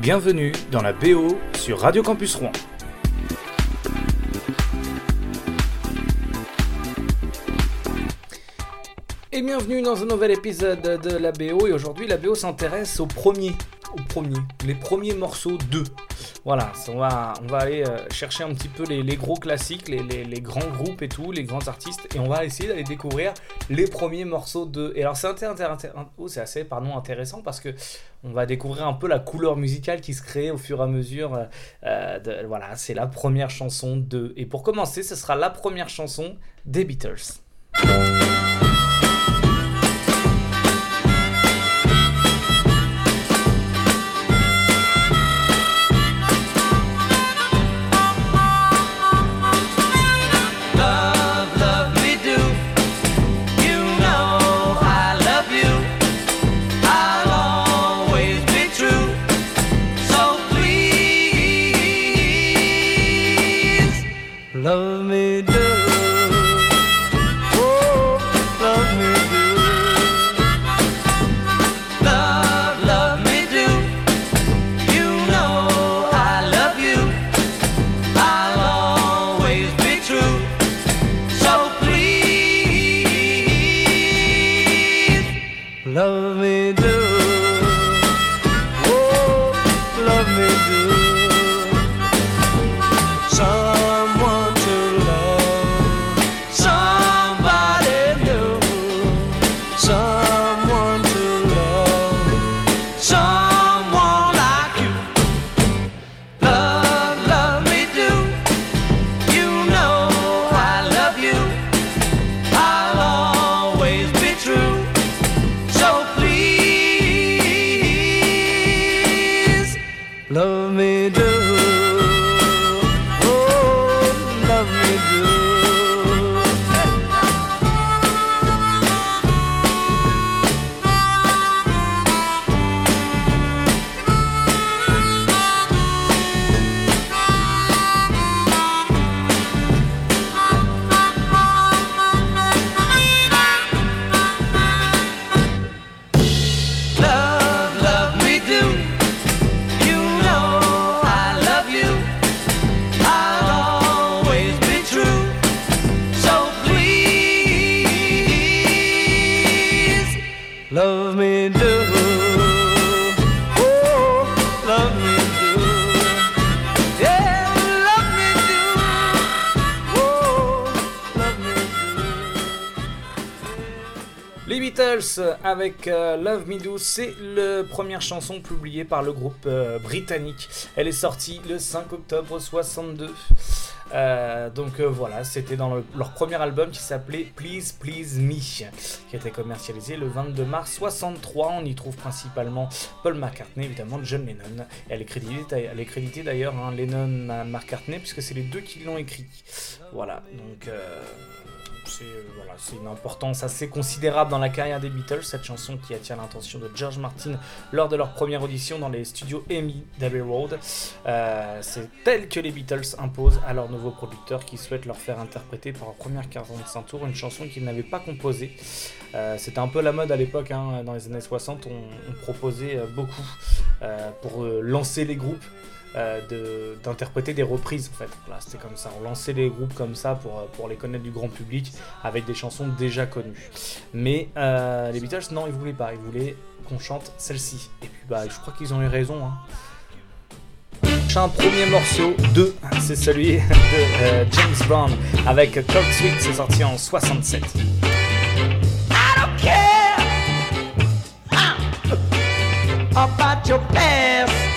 Bienvenue dans la BO sur Radio Campus Rouen. Et bienvenue dans un nouvel épisode de la BO. Et aujourd'hui, la BO s'intéresse au premier, au premier, les premiers morceaux de. Voilà, on va, on va aller euh, chercher un petit peu les, gros classiques, les, grands groupes et tout, les grands artistes, et on va essayer d'aller découvrir les premiers morceaux de. Et alors c'est oh, assez pardon, intéressant parce que on va découvrir un peu la couleur musicale qui se crée au fur et à mesure. Euh, euh, voilà, c'est la première chanson de. Et pour commencer, ce sera la première chanson des Beatles. Avec euh, Love Me Do. C'est la première chanson publiée par le groupe euh, britannique. Elle est sortie le 5 octobre 62. Euh, donc voilà, c'était dans leur premier album qui s'appelait Please Please Me, qui a été commercialisé le 22 mars 63. On y trouve principalement Paul McCartney, évidemment John Lennon. elle est créditée, d'ailleurs hein, Lennon McCartney puisque c'est les deux qui l'ont écrit. Voilà, donc euh, c'est une importance assez considérable dans la carrière des Beatles, cette chanson qui attire l'attention de George Martin lors de leur première audition dans les studios EMI d'Abbey Road. Euh, c'est tel que les Beatles imposent à leurs nouveaux producteurs qui souhaitent leur faire interpréter pour leur première 45 tours une chanson qu'ils n'avaient pas composée. Euh, c'était un peu la mode à l'époque, hein, dans les années 60, on, proposait beaucoup pour lancer les groupes. Euh, d'interpréter des reprises en fait. c'était comme ça. On lançait les groupes comme ça pour, euh, pour les connaître du grand public avec des chansons déjà connues. Mais euh, les Beatles, non, ils voulaient pas. Ils voulaient qu'on chante celle-ci. Et puis bah, je crois qu'ils ont eu raison. Hein. Un premier morceau de, c'est celui de James Brown avec Cold Sweet, c'est sorti en 67. about your past.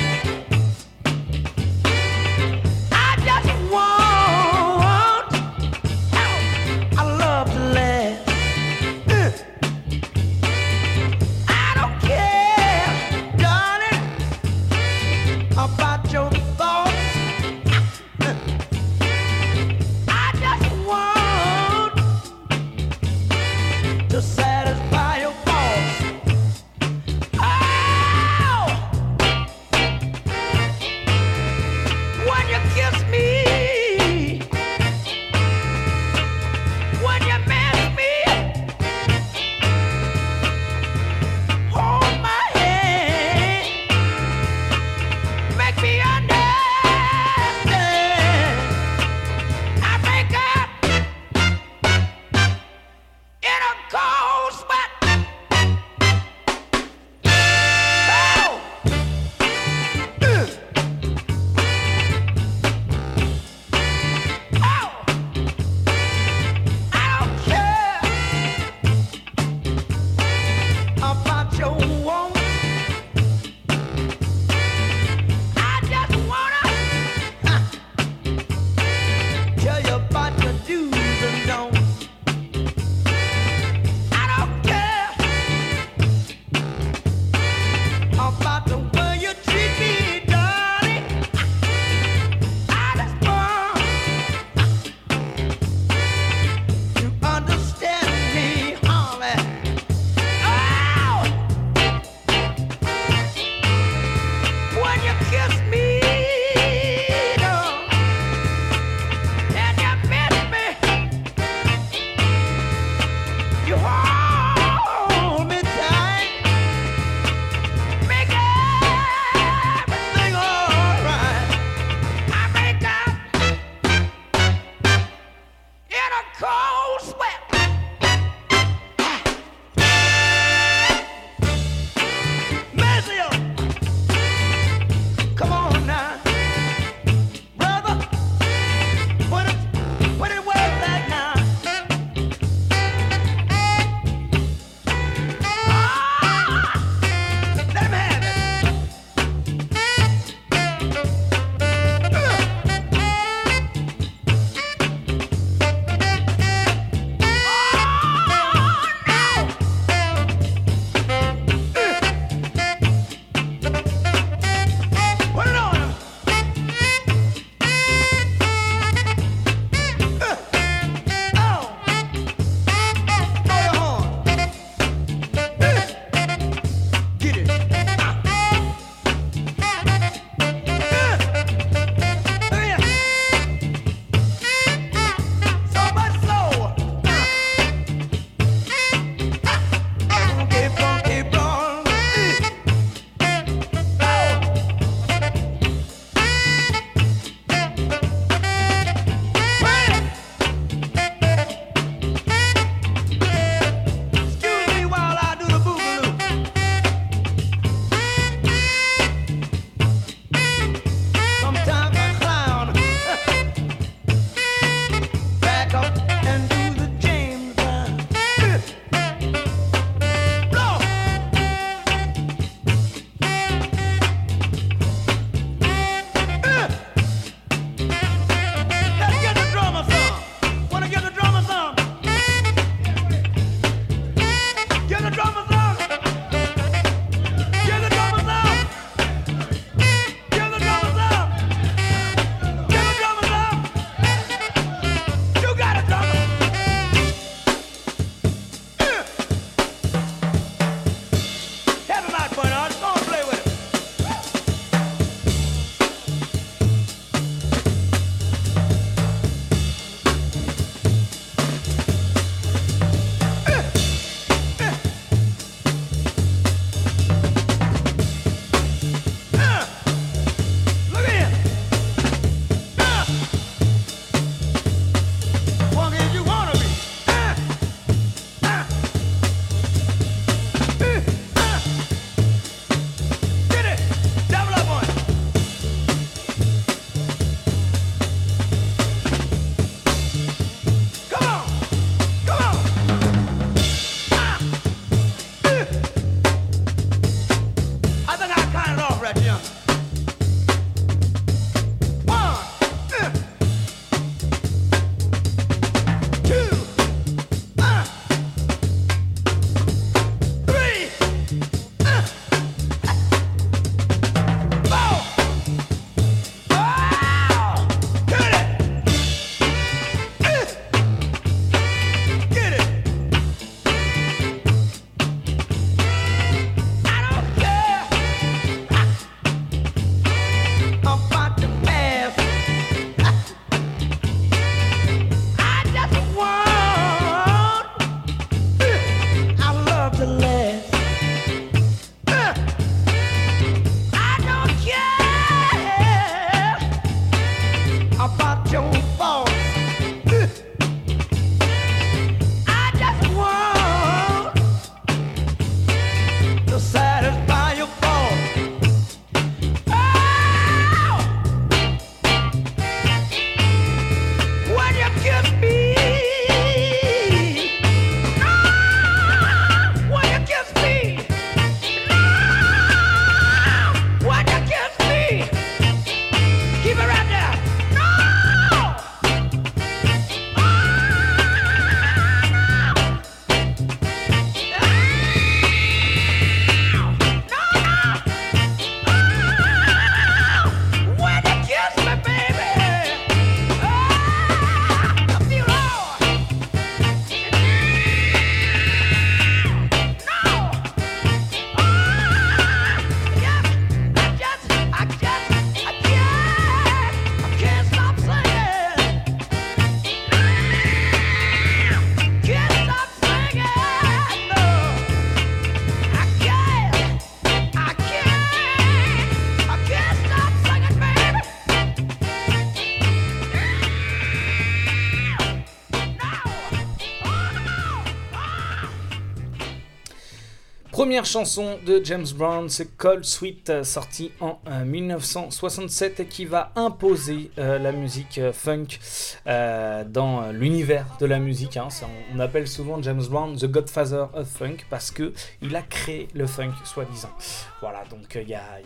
Chanson de James Brown, c'est Cold Sweet, euh, sorti en 1967 et qui va imposer euh, la musique euh, funk dans l'univers de la musique. Hein. on, appelle souvent James Brown The Godfather of Funk parce que il a créé le funk, soi-disant. Voilà, donc il y, a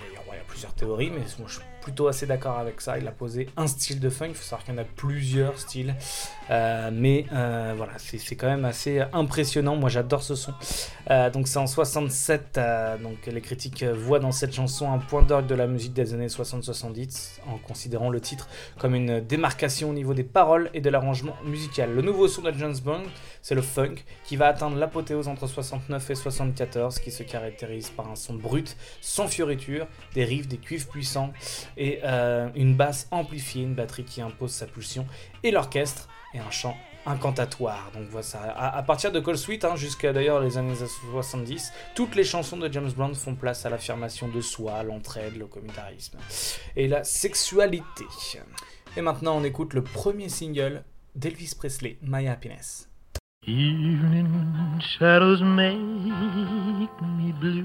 plusieurs théories, mais moi je plutôt assez d'accord avec ça. Il a posé un style de funk, il faut savoir qu'il y en a plusieurs styles, mais voilà, c'est quand même assez impressionnant. Moi j'adore ce son. donc c'est en 60 euh, donc les critiques voient dans cette chanson un point d'orgue de la musique des années 60-70, en considérant le titre comme une démarcation au niveau des paroles et de l'arrangement musical. Le nouveau son de James Bond, c'est le funk, qui va atteindre l'apothéose entre 69 et 74, qui se caractérise par un son brut, sans fioriture, des riffs, des cuivres puissants, et euh, une basse amplifiée, une batterie qui impose sa pulsion, et l'orchestre, et un chant incantatoire. Donc voilà, ça. À, partir de Cold Sweet, hein, jusqu'à d'ailleurs les années 70, toutes les chansons de James Brown font place à l'affirmation de soi, l'entraide, le communautarisme et la sexualité. Et maintenant, on écoute le premier single d'Elvis Presley, My Happiness. Evening shadows make me blue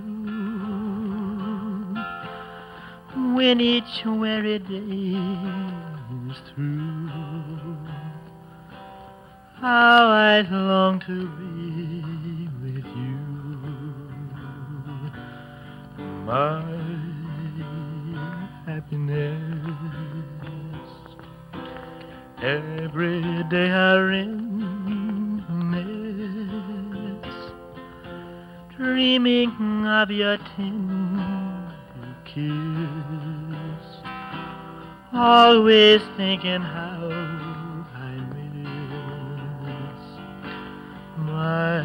when each weary day is through. How I long to be with you, my happiness. Every day I reminisce, dreaming of your tender kiss, always thinking how I miss my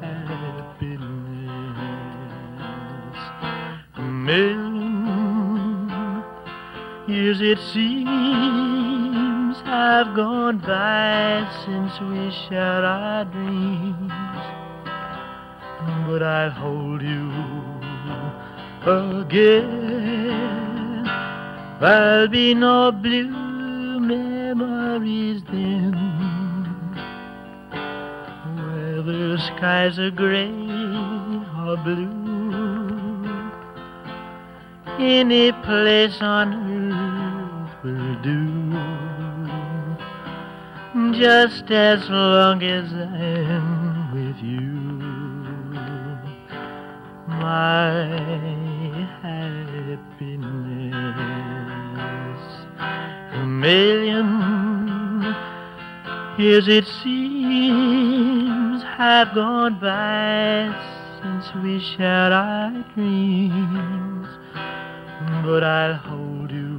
happiness. Million years it seems have gone by since we shared our dreams, but I'll hold you again. There'll be no blue memories then the skies are gray or blue. Any place on earth will do. Just as long as My happiness. A million years it seems have gone by since we shared our dreams, but I'll hold you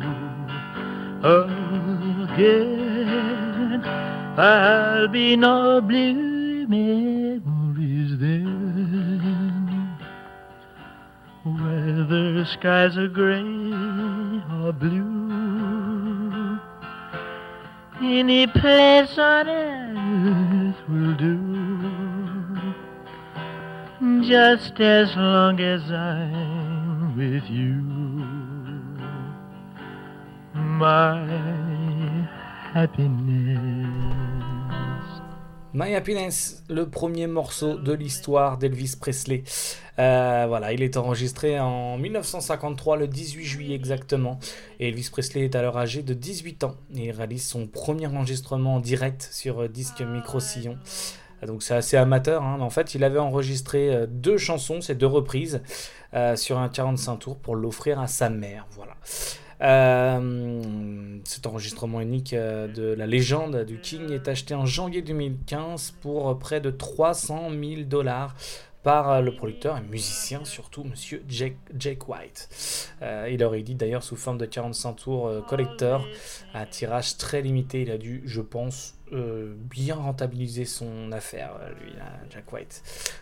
again. I'll be no blue memories the skies are gray or blue. Any place on earth will do just as long as I'm with you. My happiness. My Happiness, le premier morceau de l'histoire d'Elvis Presley. Euh, voilà, il est enregistré en 1953, le 18 juillet exactement. Et Elvis Presley est alors âgé de 18 ans. Il réalise son premier enregistrement en direct sur disque micro-sillon. Donc c'est assez amateur, hein, en fait il avait enregistré euh, deux chansons, ces deux reprises, euh, sur un 45 tours pour l'offrir à sa mère. Voilà. Euh, cet enregistrement unique de la légende du King est acheté en janvier 2015 pour près de 300 000 dollars par le producteur et musicien surtout, monsieur Jake, Jake White. il aurait dit d'ailleurs sous forme de 45 tours collector à tirage très limité. Il a dû, je pense, euh, bien rentabiliser son affaire, euh, lui, Jack White.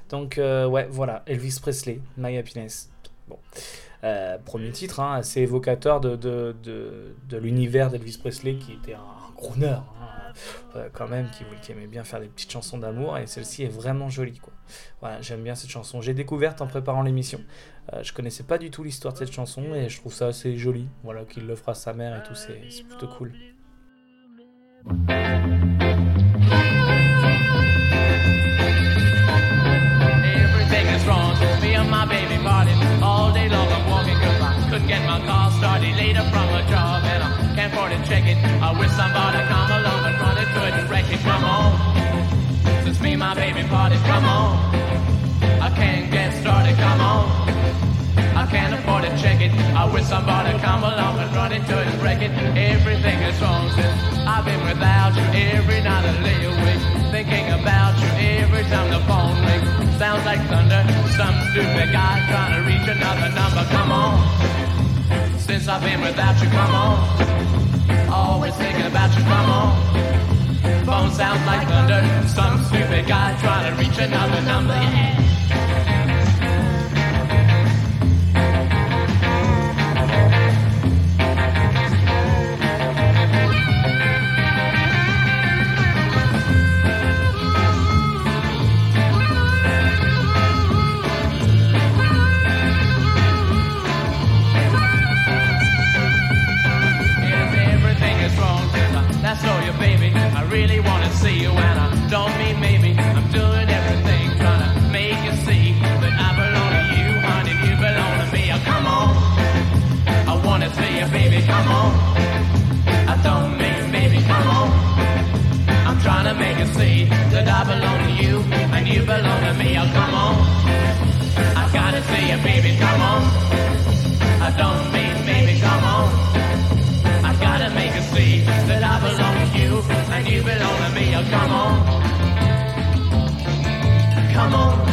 Donc, euh, ouais, voilà, Elvis Presley, My Happiness. Bon. premier titre, hein, assez évocateur de, de, de, l'univers d'Elvis Presley, qui était un, crooner, hein, quand même, qui, qui, aimait bien faire des petites chansons d'amour, et celle-ci est vraiment jolie, quoi. Voilà, j'aime bien cette chanson. J'ai découverte en préparant l'émission. je connaissais pas du tout l'histoire de cette chanson, et je trouve ça assez joli, voilà, qu'il l'offre à sa mère et tout, c'est plutôt cool. get my car started later from a job and I can't afford to check it. I wish somebody come along and run it, couldn't wreck it. Come on, since me my baby party. Come on, I can't get started. Come on, I can't afford to check it. I wish somebody come along and run it, couldn't wreck it. Everything is wrong since I've been without you. Every night I lay awake thinking about you. Every time the phone rings, sounds like thunder. Some stupid guy trying to reach another number. Come on. Since I've been without you, come on. Always thinking about you, come on. Phone sounds like thunder. Some stupid guy trying to reach another number. Yeah. Really wanna see you, and I don't mean maybe. I'm doing everything trying to make you see that I belong to you, honey. You belong to me. Oh, come on, I wanna see you, baby. Come on. I don't mean maybe. Come on. I'm trying to make you see that I belong to you, and you belong to me. Oh, come on. I gotta see you, baby. Come on. I don't and you belong to me. Oh, come on. Come on.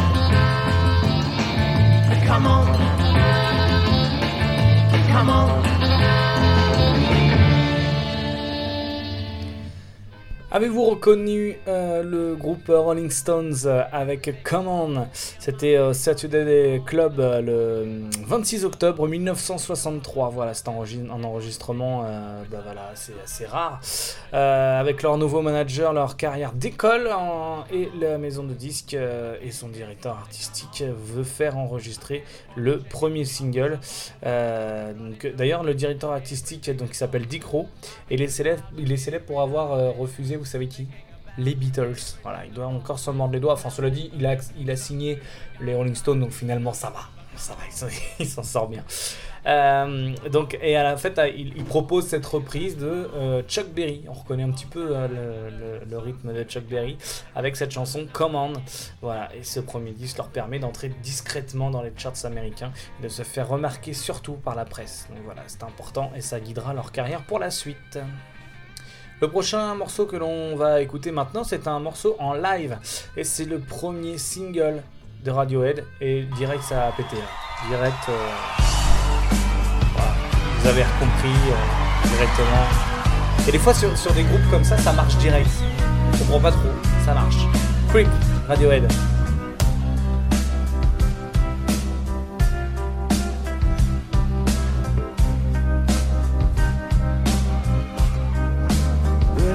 Come on. Come on. Avez-vous reconnu euh, le groupe Rolling Stones euh, avec Come On? C'était euh, Saturday Club euh, le 26 octobre 1963. Voilà, c'est un enregistrement bah voilà, c'est assez rare. Avec leur nouveau manager, leur carrière décolle en- et la maison de disques et son directeur artistique veut faire enregistrer le premier single. D'ailleurs, le directeur artistique donc, s'appelle Dick Rowe et il est célèbre, pour avoir refusé, vous savez qui? Les Beatles. Voilà, il doit encore se mordre les doigts. Enfin, cela dit, il a, il a signé les Rolling Stones, donc finalement, ça va. Ça va, il s'en- sort bien. Euh, donc, et à la fait, il, propose cette reprise de euh, Chuck Berry. On reconnaît un petit peu euh, le, rythme de Chuck Berry avec cette chanson Command. Voilà, et ce premier disque leur permet d'entrer discrètement dans les charts américains de se faire remarquer surtout par la presse. Donc voilà, c'est important et ça guidera leur carrière pour la suite. Le prochain morceau que l'on va écouter maintenant, c'est un morceau en live. Et c'est le premier single de Radiohead. Et direct, ça a pété. là. Direct. euh, voilà. Vous avez compris euh, directement. Et des fois, sur, sur des groupes comme ça, ça marche direct. Je comprends pas trop. Ça marche. Creep, Radiohead.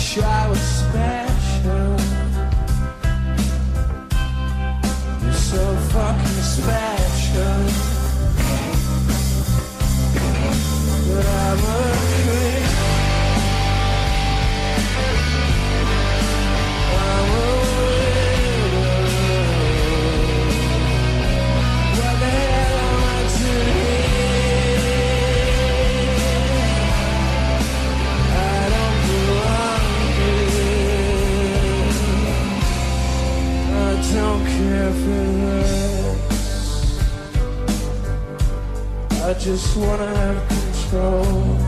Wish I was special. Just wanna have control.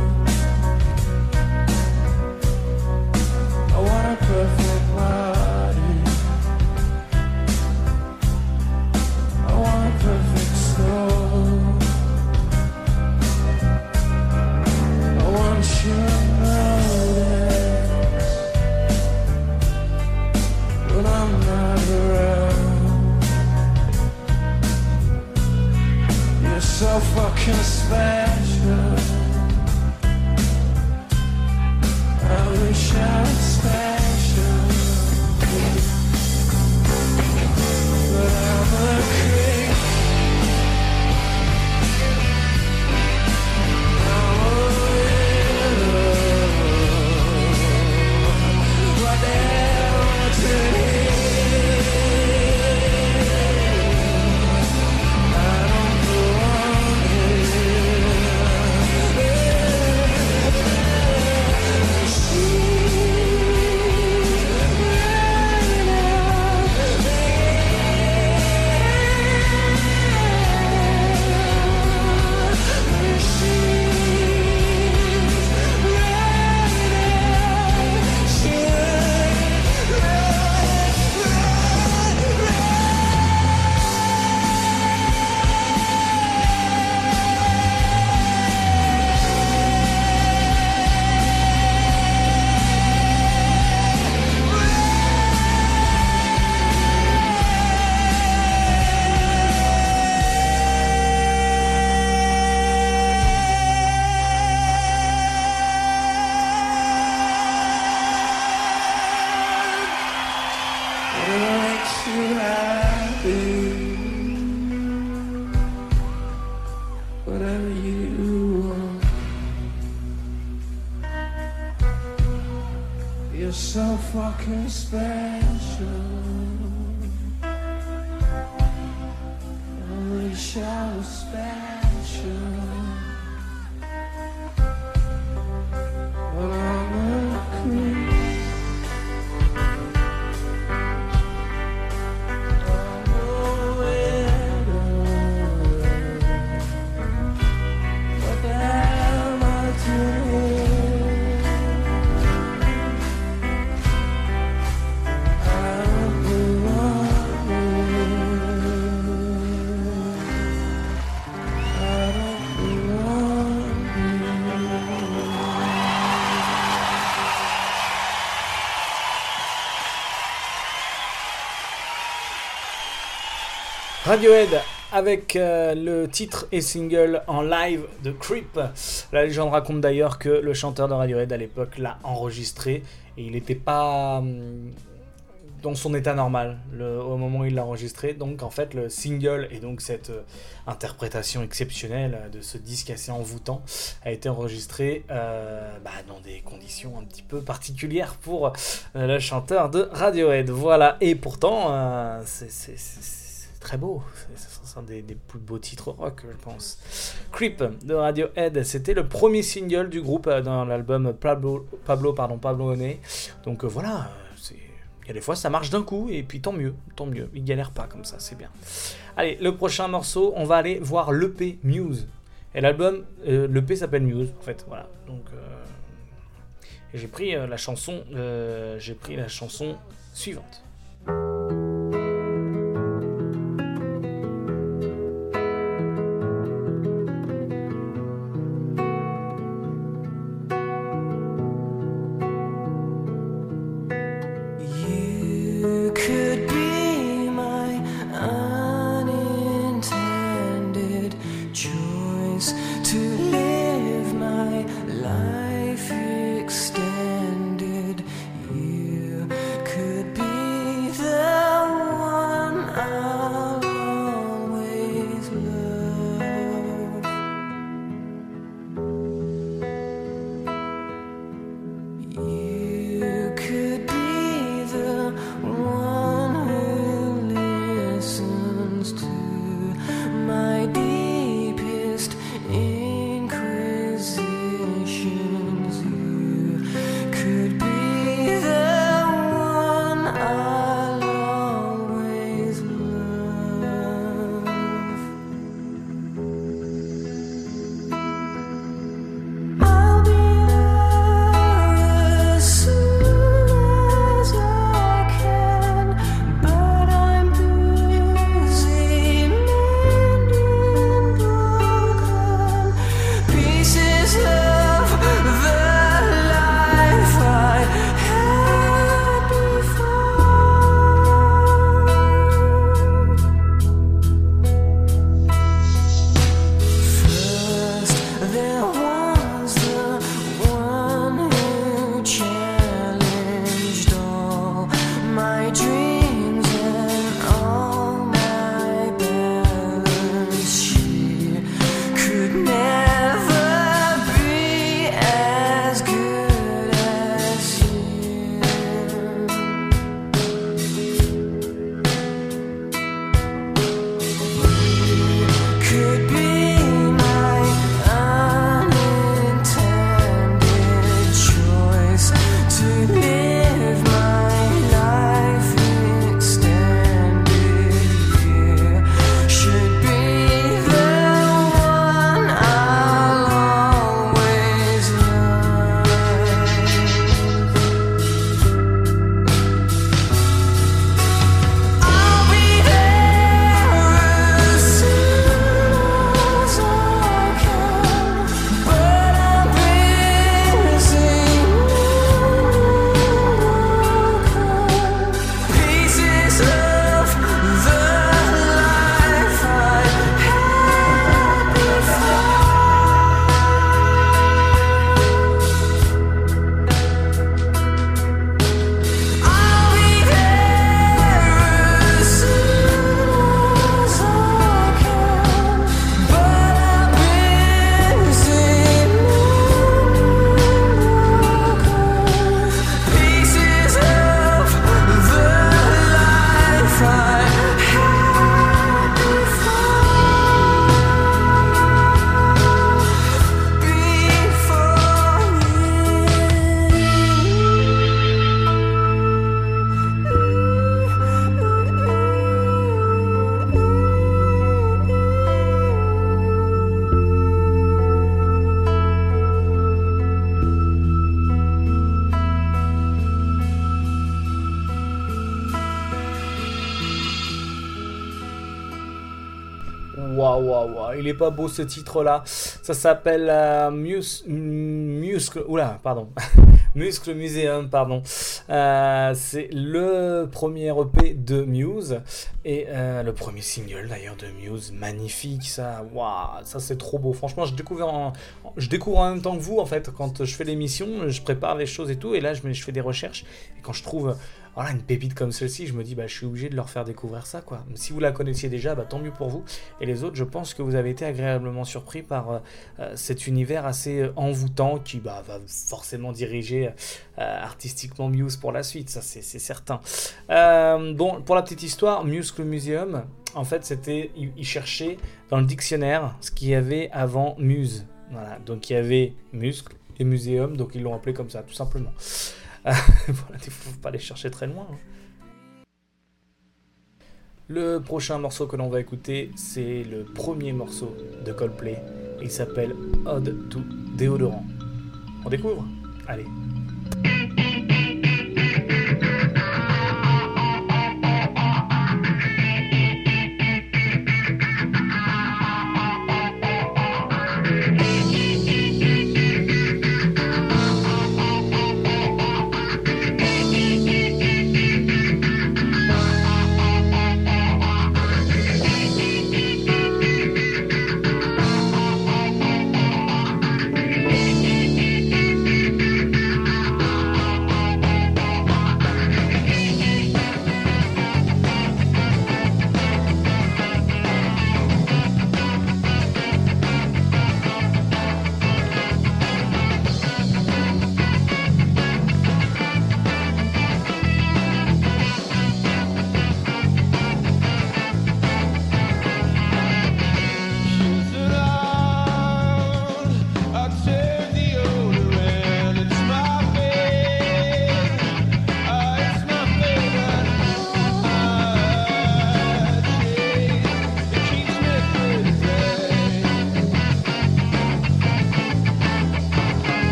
can spare. Radiohead avec euh, le titre et single en live de Creep. La légende raconte d'ailleurs que le chanteur de Radiohead à l'époque l'a enregistré et il n'était pas hum, dans son état normal au moment où il l'a enregistré. Donc en fait le single et donc cette euh, interprétation exceptionnelle de ce disque assez envoûtant a été enregistré euh, bah, dans des conditions un petit peu particulières pour le chanteur de Radiohead. Voilà et pourtant c'est très beau. C'est un des, plus beaux titres rock, je pense. Creep de Radiohead, c'était le premier single du groupe euh, dans l'album Pablo, Pablo, pardon, Pablo Honey. Donc euh, voilà, il y a des fois ça marche d'un coup et puis tant mieux, tant mieux. Il galère pas comme ça, c'est bien. Allez, le prochain morceau, on va aller voir l'EP Muse. Et l'album, euh, l'EP s'appelle Muse, en fait, voilà. Donc euh, j'ai pris la chanson, j'ai pris la chanson suivante. Beau ce titre-là. Ça s'appelle euh, Mus- Muscle. Oula, pardon. Muscle Museum, pardon. Euh, c'est le premier EP de Muse et euh, le premier single d'ailleurs de Muse. Magnifique, ça. Waouh, ça c'est trop beau. Franchement, je découvre, en, je découvre en même temps que vous en fait. Quand je fais l'émission, je prépare les choses et tout, et là je, je fais des recherches. Et quand je trouve voilà, une pépite comme celle-ci, je me dis, bah, je suis obligé de leur faire découvrir ça, quoi. Si vous la connaissiez déjà, bah, tant mieux pour vous. Et les autres, je pense que vous avez été agréablement surpris par euh, euh, cet univers assez euh, envoûtant qui bah, va forcément diriger artistiquement Muse pour la suite, ça c'est certain. Bon, pour la petite histoire, Muscle Museum, en fait, c'était, ils cherchaient dans le dictionnaire ce qu'il y avait avant Muse. Voilà, donc il y avait muscle et muséum, donc ils l'ont appelé comme ça, tout simplement. Voilà, il faut pas aller chercher très loin. hein. Le prochain morceau que l'on va écouter, c'est le premier morceau de Coldplay. Il s'appelle Ode to Déodorant. On découvre? Allez.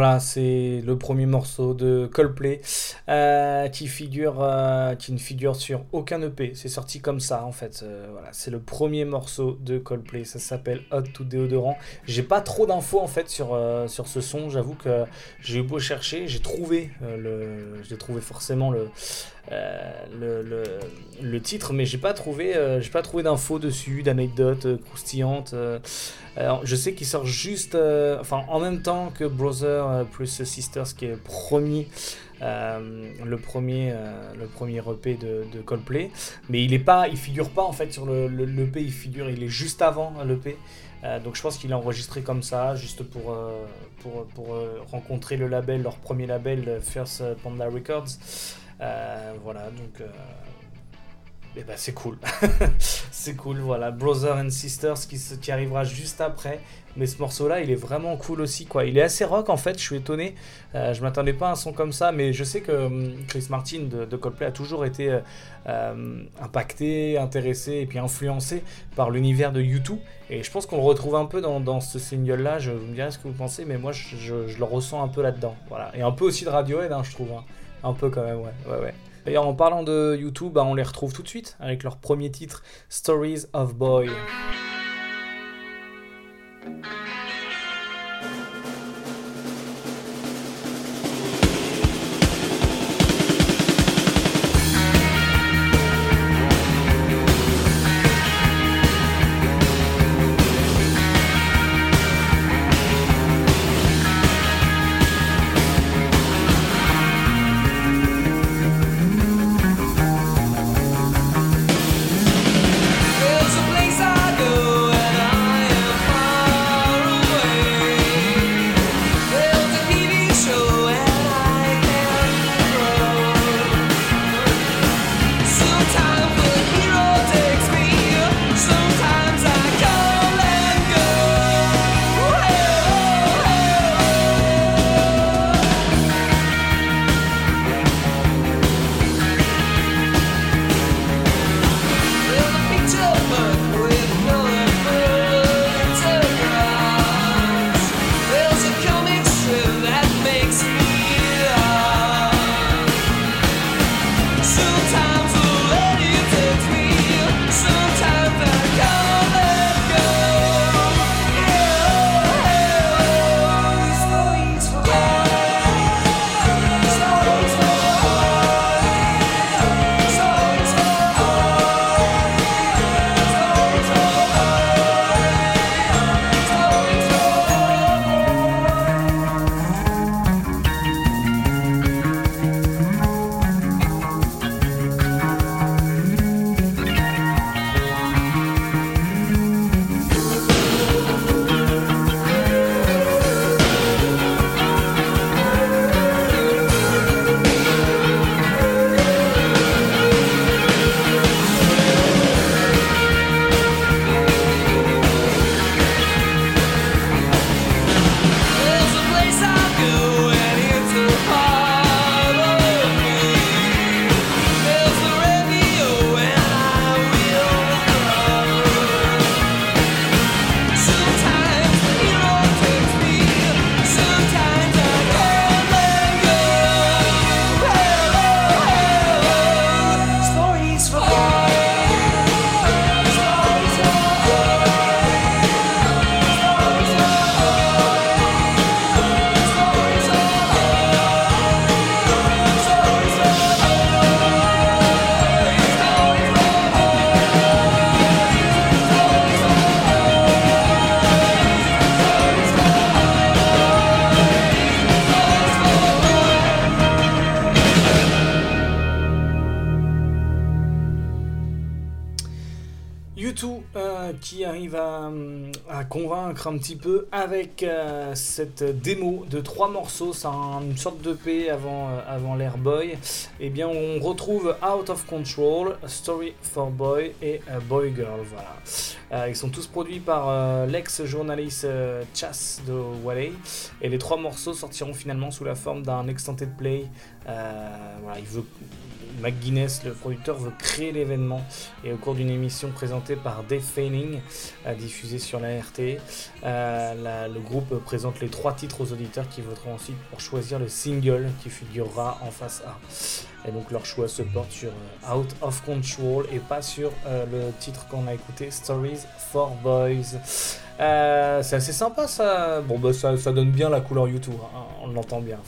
Voilà, c'est le premier morceau de Coldplay euh, qui figure, euh, qui ne figure sur aucun EP. C'est sorti comme ça en fait. Euh, voilà, c'est le premier morceau de Coldplay. Ça s'appelle Hot to Déodorant. J'ai pas trop d'infos en fait sur ce son. J'avoue que j'ai eu beau chercher, j'ai trouvé le, j'ai trouvé forcément le le, titre, mais j'ai pas trouvé, j'ai pas trouvé d'infos dessus, d'anecdotes croustillantes. Je sais qu'il sort juste, euh, enfin en même temps que Brother euh, plus Sisters, qui est premier, le premier, euh, le premier EP de, de Coldplay, mais il est pas, il figure pas en fait sur le, le, l'EP, il figure, il est juste avant l'EP. Euh, donc je pense qu'il a enregistré comme ça, juste pour, pour, pour rencontrer le label, leur premier label, First Panda Records. Voilà, donc euh, eh ben, c'est cool. c'est cool, voilà. Brother and Sisters qui, arrivera juste après. Mais ce morceau-là, il est vraiment cool aussi, quoi. Il est assez rock en fait, je suis étonné. Euh, je m'attendais pas à un son comme ça, mais je sais que hum, Chris Martin de, Coldplay a toujours été euh, euh, impacté, intéressé et puis influencé par l'univers de U2. Et je pense qu'on le retrouve un peu dans, ce single-là. Je vous me dirai ce que vous pensez, mais moi, je le ressens un peu là-dedans. Voilà. Et un peu aussi de Radiohead, hein, je trouve. hein. Un peu quand même, ouais. ouais, ouais. D'ailleurs, en parlant de YouTube, bah, on les retrouve tout de suite avec leur premier titre, Stories of Boy. Petit peu avec euh, cette démo de trois morceaux, c'est un- une sorte de P avant, euh, avant l'Airboy. Eh bien, on retrouve Out of Control, Story for Boy et euh, Boy Girl. Voilà. Ils sont tous produits par l'ex-journaliste Chas de Wally. Et les trois morceaux sortiront finalement sous la forme d'un extended play. Il veut McGuinness, le producteur, veut créer l'événement et au cours d'une émission présentée par Dave Fanning, euh, diffusée sur la RT, euh, le groupe présente les trois titres aux auditeurs qui voteront ensuite pour choisir le single qui figurera en face A. Et donc leur choix se porte sur euh, Out of Control et pas sur le titre qu'on a écouté, Stories for Boys. C'est assez sympa ça. Bon bah ça, donne bien la couleur YouTube, hein, on l'entend bien.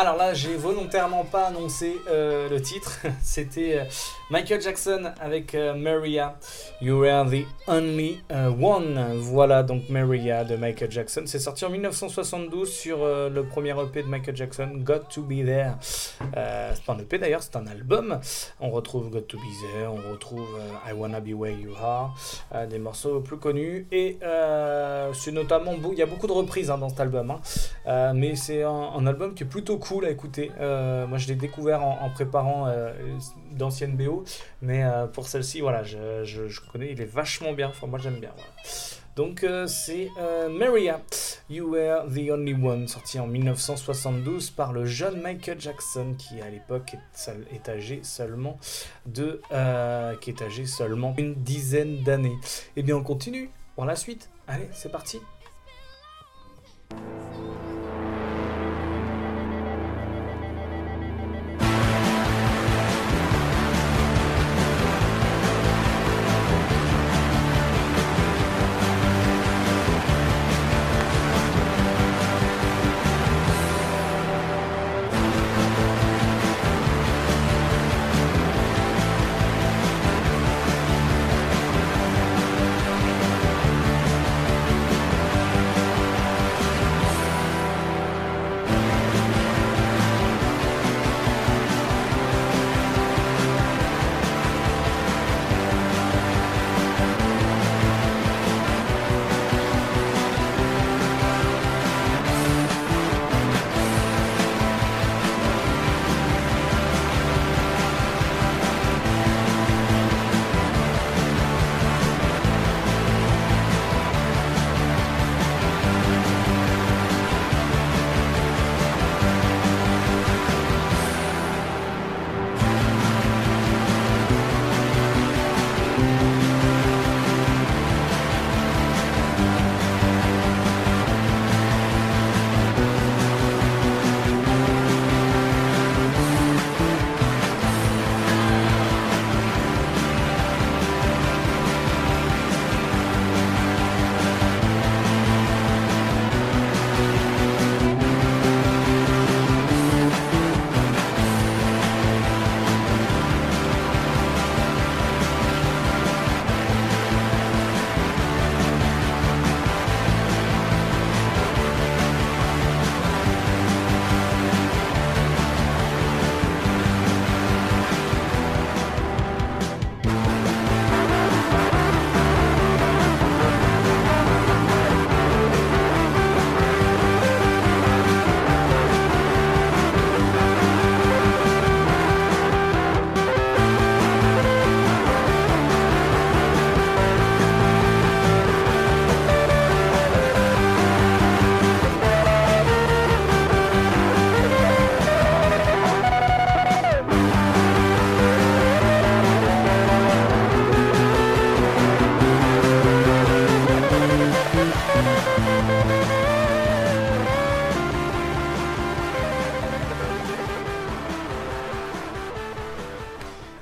Alors là, j'ai volontairement pas annoncé euh, le titre. C'était euh, Michael Jackson avec euh, Maria. You are the only euh, one. Voilà donc Maria de Michael Jackson. C'est sorti en 1972 sur euh, le premier EP de Michael Jackson, Got to Be There. Euh, c'est pas un EP d'ailleurs, c'est un album. On retrouve Got to Be There, on retrouve I Wanna Be Where You Are, des morceaux plus connus. Et c'est notamment, il y a beaucoup de reprises hein, dans cet album. hein. Mais c'est un, album qui est plutôt cool à écouter. Moi, je l'ai découvert en, préparant d'anciennes BO, mais euh, pour celle-ci, voilà, je, connais, il est vachement bien. Enfin, moi, j'aime bien. Donc, euh, c'est euh, Maria, You Were the Only One, sorti en 1972 par le jeune Michael Jackson, qui à l'époque est, âgé seulement de, qui est âgé seulement une dizaine d'années. Et bien, on continue pour la suite. Allez, c'est parti.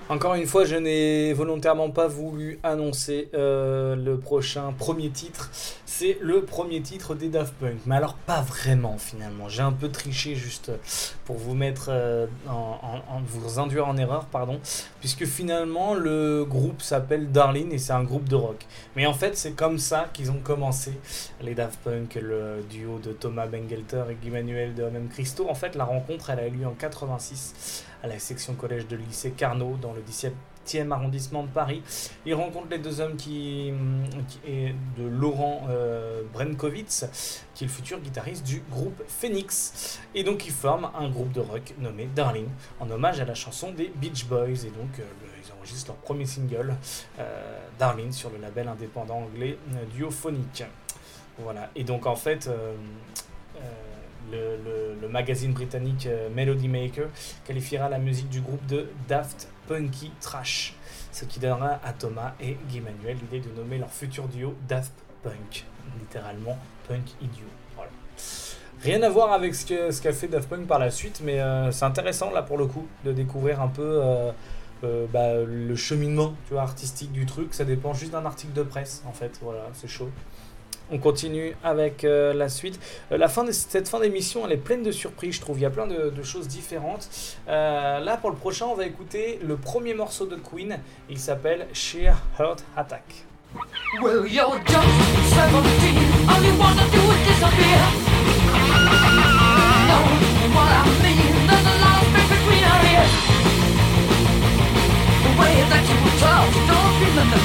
Encore une fois, je n'ai volontairement pas voulu annoncer euh, le prochain premier titre. C'est le premier titre des Daft Punk. Mais alors, pas vraiment finalement. J'ai un peu triché juste pour vous mettre euh, en, vous induire en erreur, pardon. Puisque finalement, le groupe s'appelle Darlene et c'est un groupe de rock. Mais en fait, c'est comme ça qu'ils ont commencé les Daft Punk, le duo de Thomas Bengelter et Guy Manuel de Même Christo. En fait, la rencontre, elle a eu lieu en 86 à la section collège de lycée Carnot dans le 17e arrondissement de Paris. Ils rencontrent les deux hommes qui, qui est de Laurent euh, Brenkovitz, qui est le futur guitariste du groupe Phoenix. Et donc ils forment un groupe de rock nommé Darling, en hommage à la chanson des Beach Boys. Et donc euh, ils enregistrent leur premier single, euh, Darling, sur le label indépendant anglais euh, Duophonic. Voilà. Et donc en fait, le, magazine britannique euh, Melody Maker qualifiera la musique du groupe de Daft Punky Trash, ce qui donnera à Thomas et Guy Manuel l'idée de nommer leur futur duo Daft Punk, littéralement punk idiot. Rien à voir avec ce qu'a fait Daft Punk par la suite, mais euh, c'est intéressant là pour le coup de découvrir un peu euh, bah, le cheminement artistique du truc. Ça dépend juste d'un article de presse en fait. Voilà, c'est chaud. On continue avec euh, la suite. Euh, la fin de cette fin d'émission, elle est pleine de surprises, je trouve. Il y a plein de, choses différentes. Euh, là, pour le prochain, on va écouter le premier morceau de Queen. Il s'appelle Sheer Heart Attack. Well, you're just 17.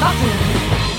All.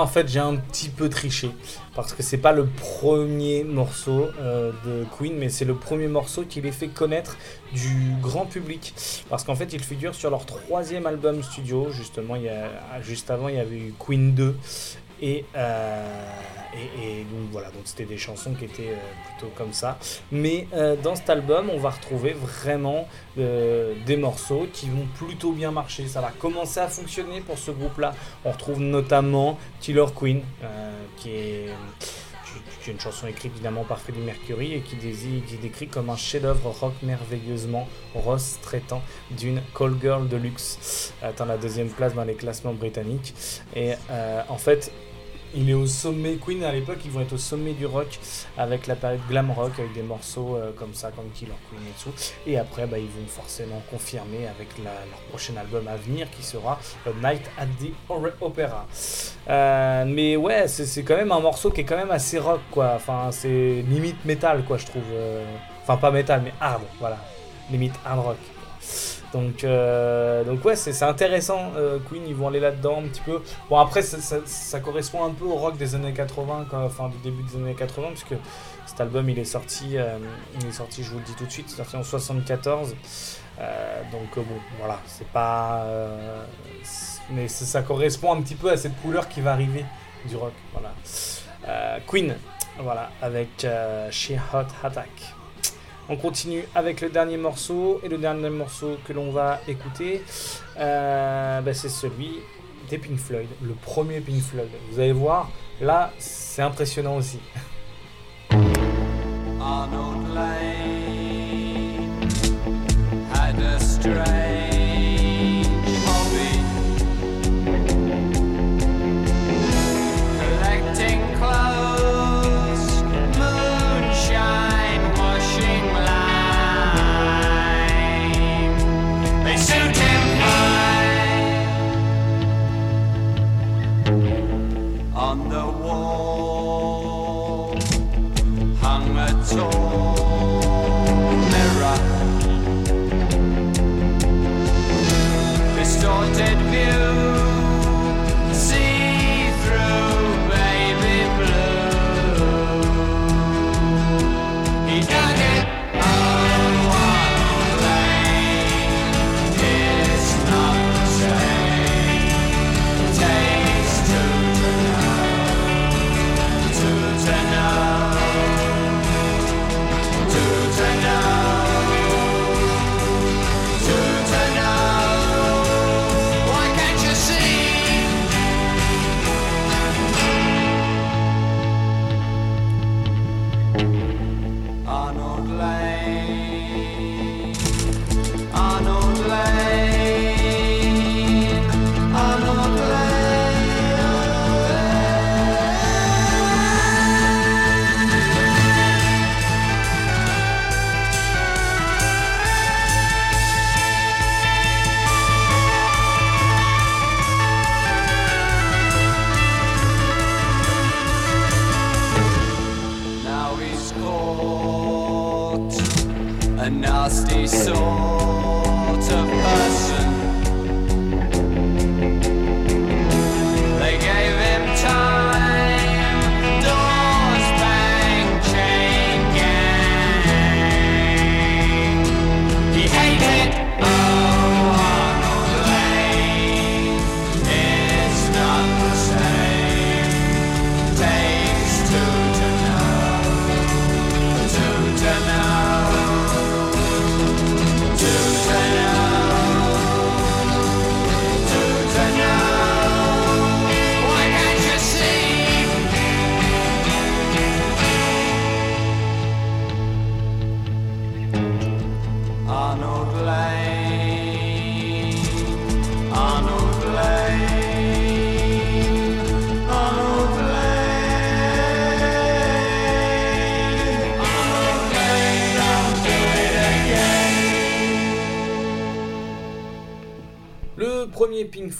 En fait, j'ai un petit peu triché. Parce que c'est pas le premier morceau euh, de Queen, mais c'est le premier morceau qui les fait connaître du grand public. Parce qu'en fait, ils figurent sur leur troisième album studio. Justement, il y a, juste avant, il y avait eu Queen 2. Et, euh, et, donc voilà, donc c'était des chansons qui étaient euh, plutôt comme ça. Mais euh, dans cet album, on va retrouver vraiment des morceaux qui vont plutôt bien marcher. Ça va commencer à fonctionner pour ce groupe-là. On retrouve notamment Killer Queen, qui est qui est une chanson écrite évidemment par Freddie Mercury et qui, désigne, qui décrit comme un chef-d'œuvre rock merveilleusement Ross traitant d'une call girl de luxe, atteint la deuxième place dans les classements britanniques. Et en fait, il est au sommet, Queen à l'époque, ils vont être au sommet du rock avec la période glam rock, avec des morceaux euh, comme ça, comme Killer Queen et tout. Et après, bah, ils vont forcément confirmer avec la- leur prochain album à venir qui sera A Night at the Opera. Euh, mais ouais, c'est quand même un morceau qui est quand même assez rock, quoi. Enfin, c'est limite métal, quoi, je trouve. Euh, Enfin, pas métal, mais hard, voilà. Limite hard rock. Donc, euh, donc ouais, c'est intéressant. euh, Queen, ils vont aller là-dedans un petit peu. Bon, après, ça, correspond un peu au rock des années 80, quoi, enfin du début des années 80, puisque cet album, il est sorti, euh, il est sorti, je vous le dis tout de suite, sorti en 74. Euh, donc bon, voilà, c'est pas, mais ça, correspond un petit peu à cette couleur qui va arriver du rock. Voilà. Queen, voilà, avec She Hot Attack. On continue avec le dernier morceau. Et le dernier morceau que l'on va écouter, euh, bah, c'est celui des Pink Floyd. Le premier Pink Floyd. Vous allez voir, là, c'est impressionnant aussi. On the wall hung a tall mirror. Distorted view, see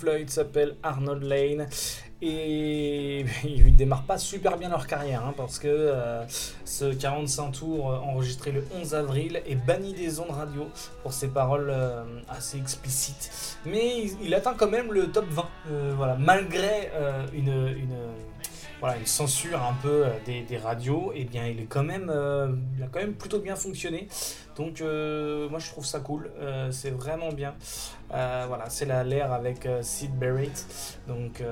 Floyd s'appelle Arnold Lane. et ils démarrent pas super bien leur carrière hein, parce que euh, ce 45 tours euh, enregistré le 11 avril est banni des ondes radio pour ses paroles euh, assez explicites. Mais il, atteint quand même le top 20, euh, voilà, malgré une, voilà, une censure un peu euh, des, radios. Et bien, il est quand même, euh, il a quand même plutôt bien fonctionné. Donc, euh, moi, je trouve ça cool. C'est vraiment bien. Voilà, c'est la l'ère avec Sid Barrett. Donc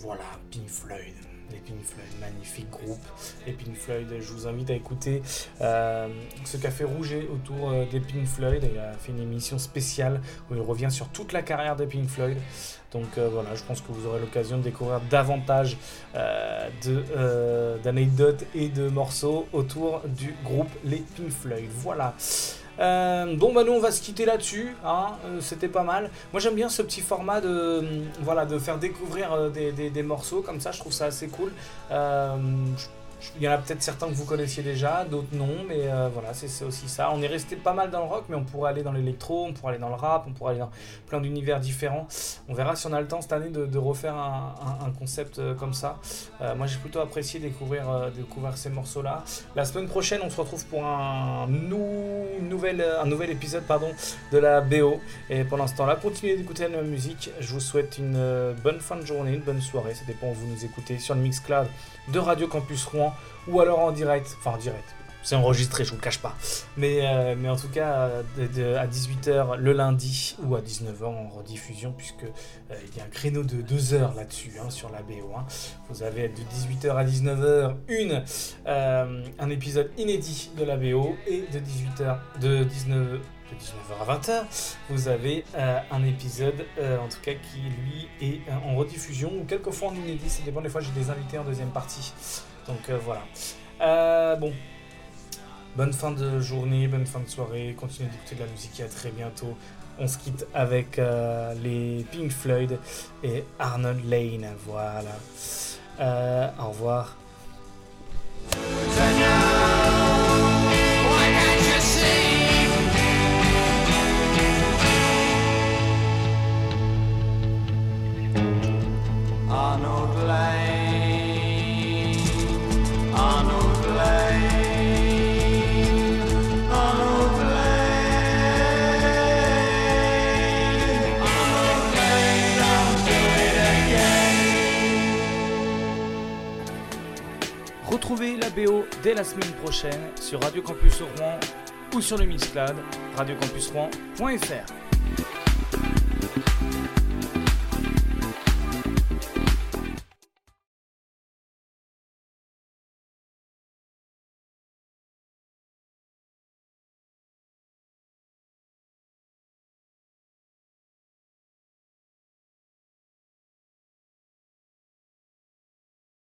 voilà, Pink Floyd. Les Pink Floyd, magnifique groupe. Les Pink Floyd, je vous invite à écouter euh, ce Café Rouget autour euh, des Pink Floyd. Il a fait une émission spéciale où il revient sur toute la carrière des Pink Floyd. Donc euh, voilà, je pense que vous aurez l'occasion de découvrir davantage euh, d'anecdotes et de morceaux autour du groupe Les Pink Floyd. Voilà. Euh, bon bah nous on va se quitter là-dessus, hein, euh, c'était pas mal. Moi j'aime bien ce petit format de, voilà, de faire découvrir euh, des, morceaux comme ça, je trouve ça assez cool. Il y en a peut-être certains que vous connaissiez déjà, d'autres non, mais euh, voilà, c'est aussi ça. On est resté pas mal dans le rock, mais on pourrait aller dans l'électro, on pourrait aller dans le rap, on pourrait aller dans plein d'univers différents. On verra si on a le temps cette année de, refaire un, concept euh, comme ça. Euh, moi j'ai plutôt apprécié découvrir, découvrir ces morceaux-là. La semaine prochaine, on se retrouve pour un, nou- nouvel, un nouvel épisode pardon, de la BO. Et pendant ce temps-là, continuez d'écouter la musique. Je vous souhaite une bonne fin de journée, une bonne soirée. Ça dépend où vous nous écoutez sur le Mixcloud de Radio Campus Rouen ou alors en direct. Enfin, en direct. C'est enregistré, je vous le cache pas. Mais, euh, mais en tout cas, à 18h le lundi ou à 19h en rediffusion, puisque euh, il y a un créneau de 2 heures là-dessus, hein, sur la BO. hein. Vous avez de 18h à 19h une, euh, un épisode inédit de la BO et de 18h, de 19 de 19h à 20h, vous avez un épisode, en tout cas, qui lui est en rediffusion ou quelquefois en inédit. Ça dépend, des fois j'ai des invités en deuxième partie. Donc euh, voilà. Euh, bon. Bonne fin de journée, bonne fin de soirée. Continuez d'écouter de la musique à très bientôt. On se quitte avec euh, les Pink Floyd et Arnold Lane. Voilà. Au revoir. Retrouvez la BO dès la semaine prochaine sur Radio Campus Rouen ou sur le Mixcloud radiocampusrouen.fr.